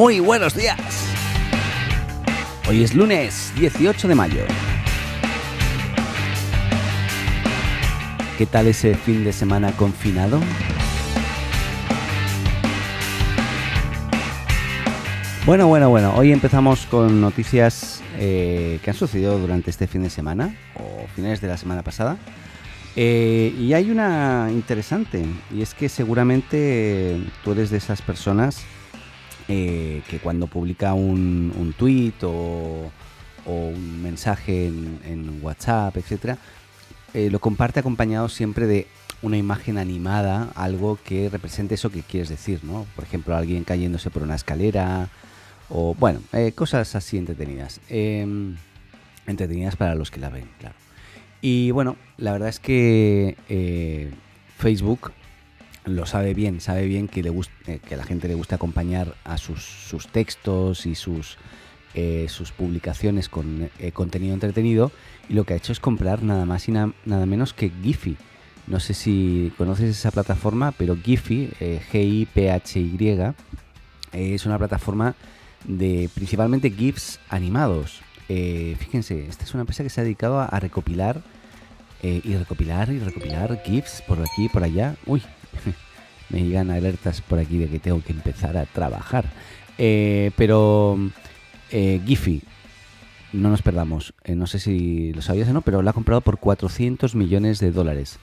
Muy buenos días. Hoy es lunes 18 de mayo. ¿Qué tal ese fin de semana confinado? Bueno, bueno, bueno. Hoy empezamos con noticias eh, que han sucedido durante este fin de semana o finales de la semana pasada. Eh, y hay una interesante, y es que seguramente tú eres de esas personas eh, que cuando publica un, un tweet o, un mensaje en, WhatsApp, etcétera, lo comparte acompañado siempre de una imagen animada, algo que represente eso que quieres decir, ¿no? Por ejemplo, alguien cayéndose por una escalera, o bueno, eh, cosas así entretenidas. Em, entretenidas para los que la ven, claro. Y bueno, la verdad es que eh, Facebook lo sabe bien, sabe bien que, le eh, que a la gente le gusta acompañar a sus, sus textos y sus, sus publicaciones con contenido entretenido. Y lo que ha hecho es comprar nada más y nada menos que Giphy. No sé si conoces esa plataforma, pero Giphy, G-I-P-H-Y, es una plataforma de principalmente GIFs animados. Eh, fíjense, esta es una empresa que se ha dedicado a, recopilar eh, y recopilar y recopilar GIFs por aquí y por allá. Uy, me llegan alertas por aquí de que tengo que empezar a trabajar. Eh, pero Giphy, no nos perdamos. no sé si lo sabías o no, pero lo ha comprado por 400 millones de dólares.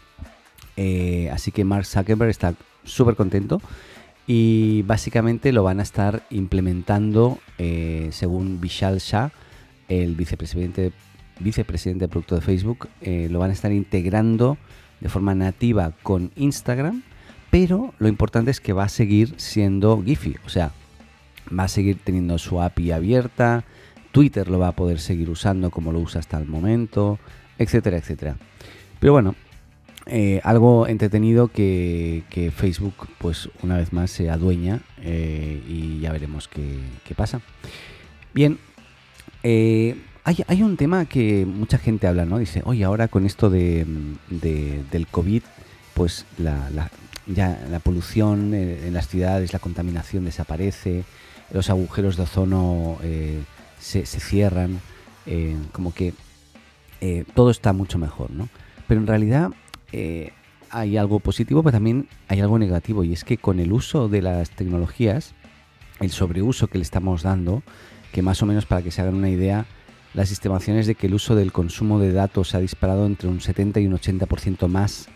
así que Mark Zuckerberg está súper contento y básicamente lo van a estar implementando eh, según Vishal Shah, el vicepresidente, vicepresidente de producto de Facebook, eh, lo van a estar integrando de forma nativa con Instagram, pero lo importante es que va a seguir siendo Giphy, o sea, va a seguir teniendo su API abierta, Twitter lo va a poder seguir usando como lo usa hasta el momento, etcétera, etcétera. Pero bueno, eh, algo entretenido que, Facebook, pues una vez más, se adueña eh, y ya veremos qué, pasa. Bien, eh, hay, un tema que mucha gente habla, ¿no? Dice, oye, ahora con esto de, del COVID, pues la, ya la polución en las ciudades, la contaminación desaparece, los agujeros de ozono se, se, cierran, como que todo está mucho mejor, ¿no? Pero en realidad eh, hay algo positivo, pero también hay algo negativo, y es que con el uso de las tecnologías, el sobreuso que le estamos dando, que más o menos para que se hagan una idea, las estimaciones de que el uso del consumo de datos ha disparado entre un 70 y un 80% más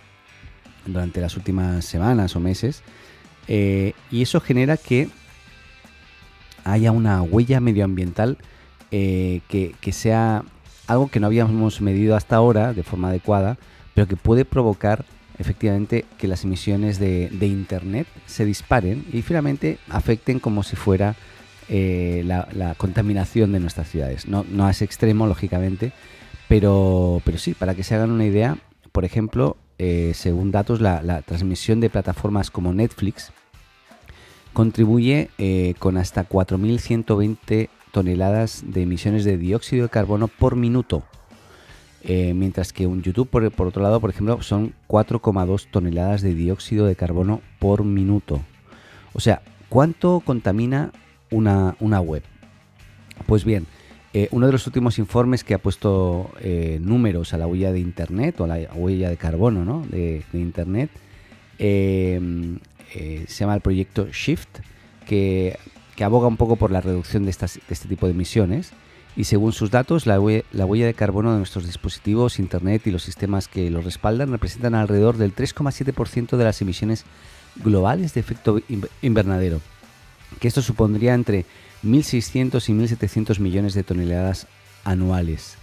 durante las últimas semanas o meses, eh, y eso genera que haya una huella medioambiental eh, que, que sea algo que no habíamos medido hasta ahora de forma adecuada, pero que puede provocar efectivamente que las emisiones de, Internet se disparen y finalmente afecten como si fuera eh, la, contaminación de nuestras ciudades. No, no a ese extremo, lógicamente, pero, pero sí, para que se hagan una idea, por ejemplo, eh, según datos, la, transmisión de plataformas como Netflix contribuye eh, con hasta 4.120 toneladas de emisiones de dióxido de carbono por minuto eh, mientras que un YouTube, por, otro lado, por ejemplo, son 4,2 toneladas de dióxido de carbono por minuto. O sea, ¿cuánto contamina una, web? Pues bien, eh, uno de los últimos informes que ha puesto eh, números a la huella de Internet o a la huella de carbono ¿no? de, Internet se llama el proyecto Shift, que, aboga un poco por la reducción de, este tipo de emisiones y según sus datos, la huella, de carbono de nuestros dispositivos, Internet y los sistemas que los respaldan representan alrededor del 3,7% de las emisiones globales de efecto invernadero, que esto supondría entre 1.600 y 1.700 millones de toneladas anuales,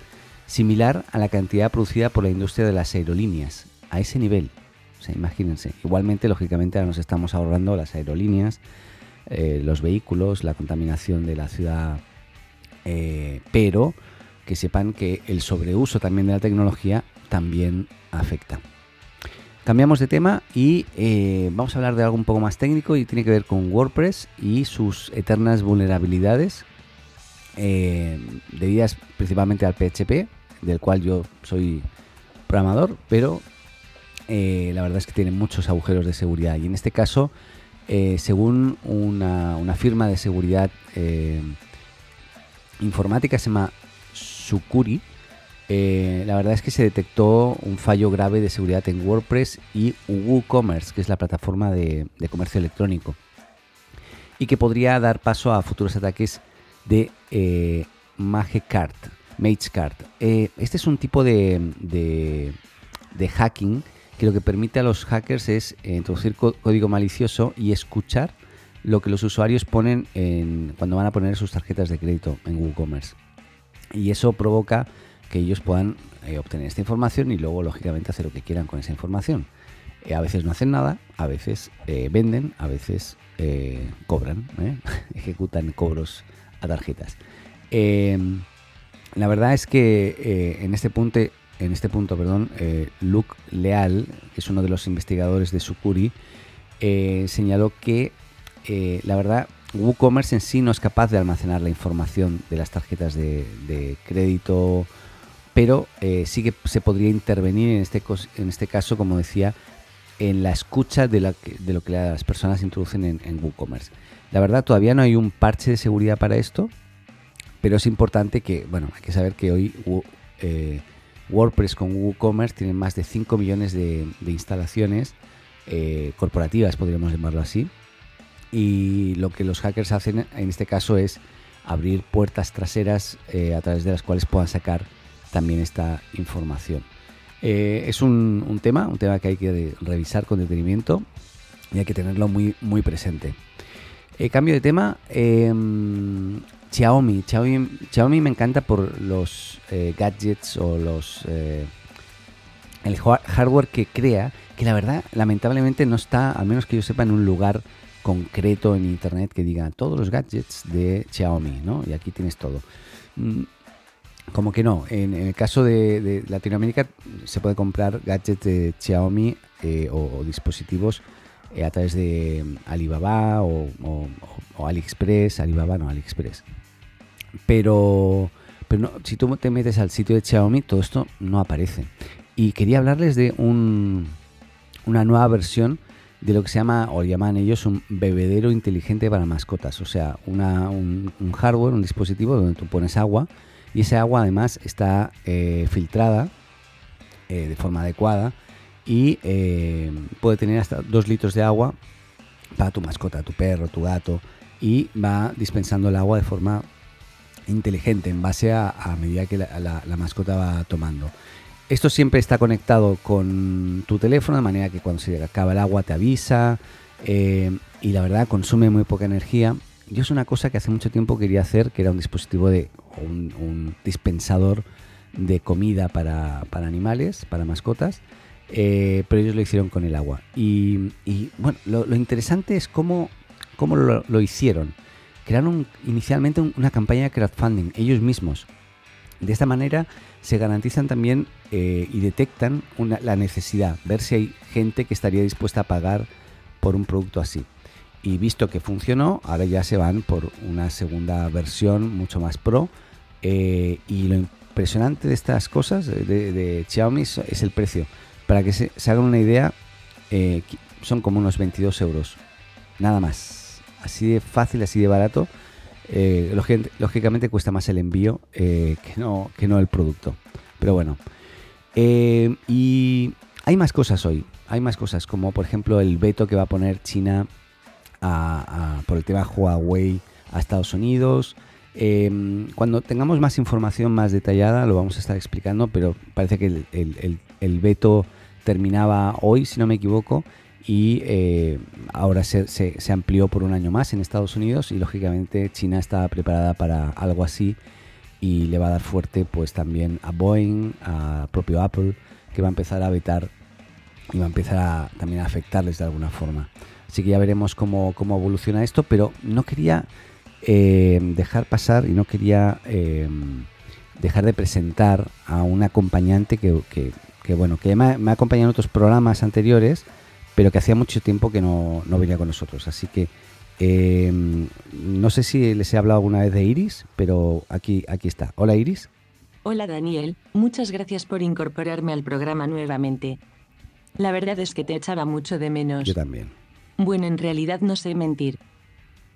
similar a la cantidad producida por la industria de las aerolíneas, a ese nivel. O sea, imagínense. Igualmente, lógicamente, ahora nos estamos ahorrando las aerolíneas, eh, los vehículos, la contaminación de la ciudad eh, pero que sepan que el sobreuso también de la tecnología también afecta. Cambiamos de tema y eh, vamos a hablar de algo un poco más técnico y tiene que ver con WordPress y sus eternas vulnerabilidades eh, debidas principalmente al PHP, del cual yo soy programador, pero la verdad es que tiene muchos agujeros de seguridad. Y en este caso Eh, según una, firma de seguridad eh, informática, se llama Sucuri, eh, la verdad es que se detectó un fallo grave de seguridad en WordPress y WooCommerce, que es la plataforma de, comercio electrónico, y que podría dar paso a futuros ataques de eh, MageCart. este es un tipo de, de hacking que lo que permite a los hackers es eh, introducir código malicioso y escuchar lo que los usuarios ponen en, cuando van a poner sus tarjetas de crédito en WooCommerce. Y eso provoca que ellos puedan eh, obtener esta información y luego, lógicamente, hacer lo que quieran con esa información. Eh, a veces no hacen nada, a veces venden, a veces cobran, ejecutan cobros a tarjetas. Em, la verdad es que en este punto en este punto, perdón, eh, Luke Leal, que es uno de los investigadores de Sucuri, eh, señaló que eh, la verdad WooCommerce en sí no es capaz de almacenar la información de las tarjetas de, crédito, pero sí que se podría intervenir en este, en este caso, como decía, en la escucha de, de lo que las personas introducen en, WooCommerce. La verdad todavía no hay un parche de seguridad para esto, pero es importante que, bueno, hay que saber que hoy WordPress con WooCommerce tiene más de 5 millones de, instalaciones eh, corporativas, podríamos llamarlo así. Y lo que los hackers hacen en este caso es abrir puertas traseras eh, a través de las cuales puedan sacar también esta información. Eh, es un, tema, un tema que hay que revisar con detenimiento y hay que tenerlo muy, muy presente. cambio de tema, em, Xiaomi. Xiaomi. me encanta por los eh, gadgets o los eh, el hardware que crea, que la verdad, lamentablemente no está, al menos que yo sepa, en un lugar concreto en internet que diga todos los gadgets de Xiaomi, ¿no? Y aquí tienes todo. Mm, como que no, en, el caso de, Latinoamérica se puede comprar gadgets de Xiaomi eh, o, dispositivos a través de Alibaba o, AliExpress, Alibaba no, AliExpress. Pero, pero si tú te metes al sitio de Xiaomi, todo esto no aparece. Y quería hablarles de un, una nueva versión de lo que se llama, o llaman ellos, un bebedero inteligente para mascotas. O sea, un, hardware, un dispositivo donde tú pones agua y ese agua además está eh, filtrada eh, de forma adecuada y eh, puede tener hasta 2 litros de agua para tu mascota, tu perro, tu gato y va dispensando el agua de forma inteligente en base a, medida que la, mascota va tomando. Esto siempre está conectado con tu teléfono, de manera que cuando se acaba el agua te avisa y la verdad consume muy poca energía. Yo es una cosa que hace mucho tiempo quería hacer, que era un dispositivo de un, dispensador de comida para, animales, para mascotas, eh, pero ellos lo hicieron con el agua. Y, bueno, lo, interesante es cómo, cómo lo hicieron crearon inicialmente una campaña de crowdfunding ellos mismos. De esta manera se garantizan también eh, y detectan la necesidad, ver si hay gente que estaría dispuesta a pagar por un producto así. Y visto que funcionó, ahora ya se van por una segunda versión mucho más pro. Eh, y lo impresionante de estas cosas de, Xiaomi es el precio. Para que se, hagan una idea, eh, son como unos 22 euros. Nada más así de fácil, así de barato, eh, lógicamente cuesta más el envío que, no, que no el producto. Pero bueno. Y hay más cosas hoy. Hay más cosas, como por ejemplo el veto que va a poner China por el tema Huawei a Estados Unidos. Cuando tengamos más información más detallada lo vamos a estar explicando, pero parece que el, veto terminaba hoy, si no me equivoco, y eh, ahora se, se, amplió por un año más en Estados Unidos y lógicamente China está preparada para algo así y le va a dar fuerte pues también a Boeing, a propio Apple, que va a empezar a vetar y va a empezar a, también a afectarles de alguna forma. Así que ya veremos cómo, cómo evoluciona esto, pero no quería eh, dejar pasar y no quería eh, dejar de presentar a un acompañante que, que, bueno, que me, me ha acompañado en otros programas anteriores, pero que hacía mucho tiempo que no, venía con nosotros. Así que eh, no sé si les he hablado alguna vez de Iris, pero aquí, aquí está. Hola Iris. Hola Daniel, muchas gracias por incorporarme al programa nuevamente. La verdad es que te echaba mucho de menos. Yo también. Bueno, en realidad no sé mentir.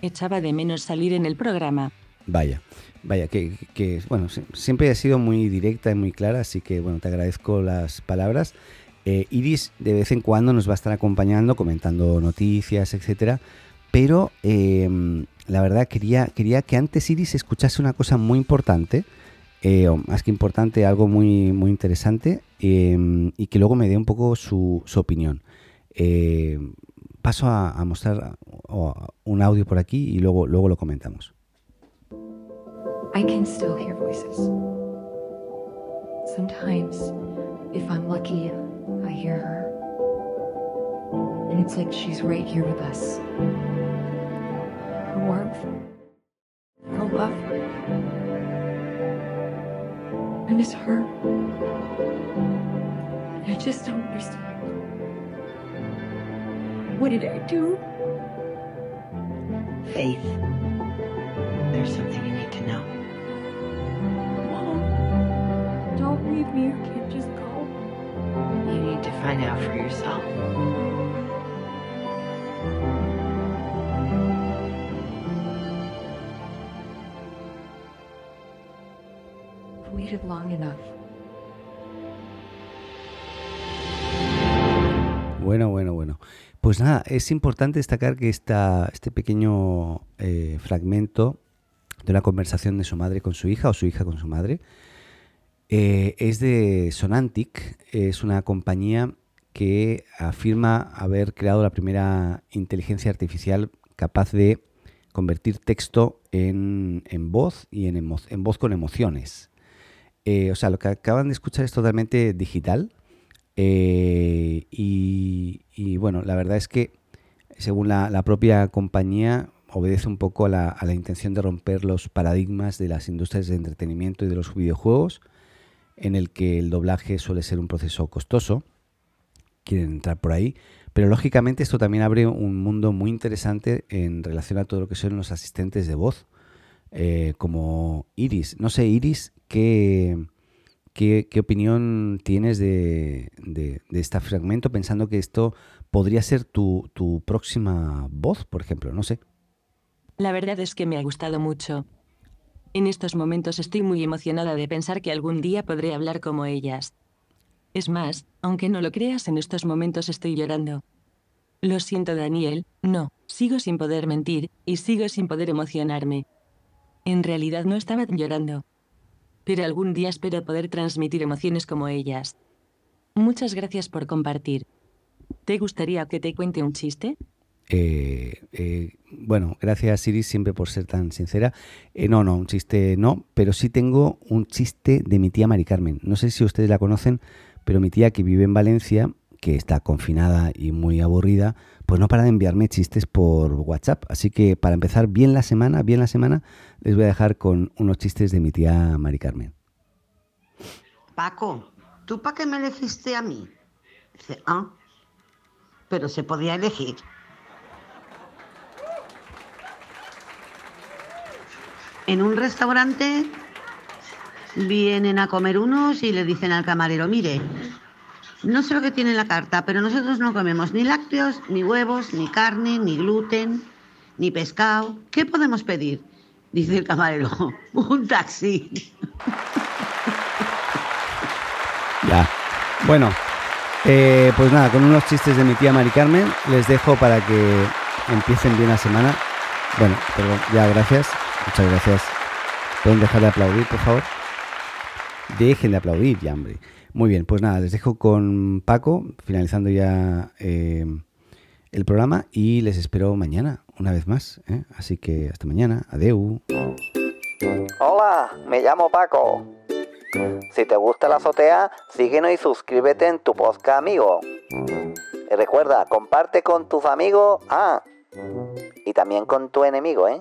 Echaba de menos salir en el programa. Vaya, vaya, que, que bueno, siempre ha sido muy directa y muy clara, así que bueno, te agradezco las palabras. Eh, Iris de vez en cuando nos va a estar acompañando, comentando noticias, etcétera. Pero em, la verdad quería, quería que antes Iris escuchase una cosa muy importante, eh, o más que importante, algo muy, muy interesante, em, y que luego me dé un poco su, su opinión. Paso a, a mostrar un audio por aquí y luego, luego lo comentamos. I can still hear voices. Sometimes, if I'm lucky, I hear her. And it's like she's right here with us. Her warmth, her love. I miss her. I just don't understand. What did I do? Faith. There's something you need to know. Mom, don't leave me. You can't just go. You need to find out for yourself. I've waited long enough. Bueno, bueno, bueno. Pues nada, es importante destacar que esta, este pequeño eh, fragmento de una conversación de su madre con su hija o su hija con su madre eh, es de Sonantic, es una compañía que afirma haber creado la primera inteligencia artificial capaz de convertir texto en, voz y en, emo- en voz con emociones. Eh, o sea, lo que acaban de escuchar es totalmente digital. Eh, y, bueno, la verdad es que según la, propia compañía obedece un poco a la, a la intención de romper los paradigmas de las industrias de entretenimiento y de los videojuegos, en el que el doblaje suele ser un proceso costoso. Quieren entrar por ahí. Pero lógicamente esto también abre un mundo muy interesante en relación a todo lo que son los asistentes de voz, eh, como Iris. No sé, Iris, ¿qué, qué, opinión tienes de este fragmento pensando que esto podría ser tu, tu próxima voz, por ejemplo? No sé. La verdad es que me ha gustado mucho. En estos momentos estoy muy emocionada de pensar que algún día podré hablar como ellas. Es más, aunque no lo creas, en estos momentos estoy llorando. Lo siento, Daniel, no, sigo sin poder mentir, y sigo sin poder emocionarme. En realidad no estaba llorando. Pero algún día espero poder transmitir emociones como ellas. Muchas gracias por compartir. ¿Te gustaría que te cuente un chiste? Eh, eh, bueno, gracias Iris siempre por ser tan sincera. Eh, no, no, un chiste no, pero sí tengo un chiste de mi tía Mari Carmen. No sé si ustedes la conocen, pero mi tía que vive en Valencia, que está confinada y muy aburrida, pues no para de enviarme chistes por WhatsApp. Así que para empezar bien la semana, bien la semana, les voy a dejar con unos chistes de mi tía Mari Carmen. Paco, ¿tú para qué me elegiste a mí? Dice, ah, pero se podía elegir. En un restaurante vienen a comer unos y le dicen al camarero, mire, no sé lo que tiene en la carta, pero nosotros no comemos ni lácteos, ni huevos, ni carne, ni gluten, ni pescado. ¿Qué podemos pedir? Dice el camarero, un taxi. Ya. Bueno, eh, pues nada, con unos chistes de mi tía Mari Carmen les dejo para que empiecen bien la semana. Bueno, perdón, ya, gracias. Muchas gracias. ¿Pueden dejar de aplaudir, por favor? Dejen de aplaudir ya, hombre. Muy bien, pues nada, les dejo con Paco, finalizando ya eh, el programa y les espero mañana, una vez más. ¿eh? Así que hasta mañana. Adeu. Hola, me llamo Paco. Si te gusta la azotea, síguenos y suscríbete en tu podcast amigo. Y recuerda, comparte con tus amigos, ah, y también con tu enemigo, ¿eh?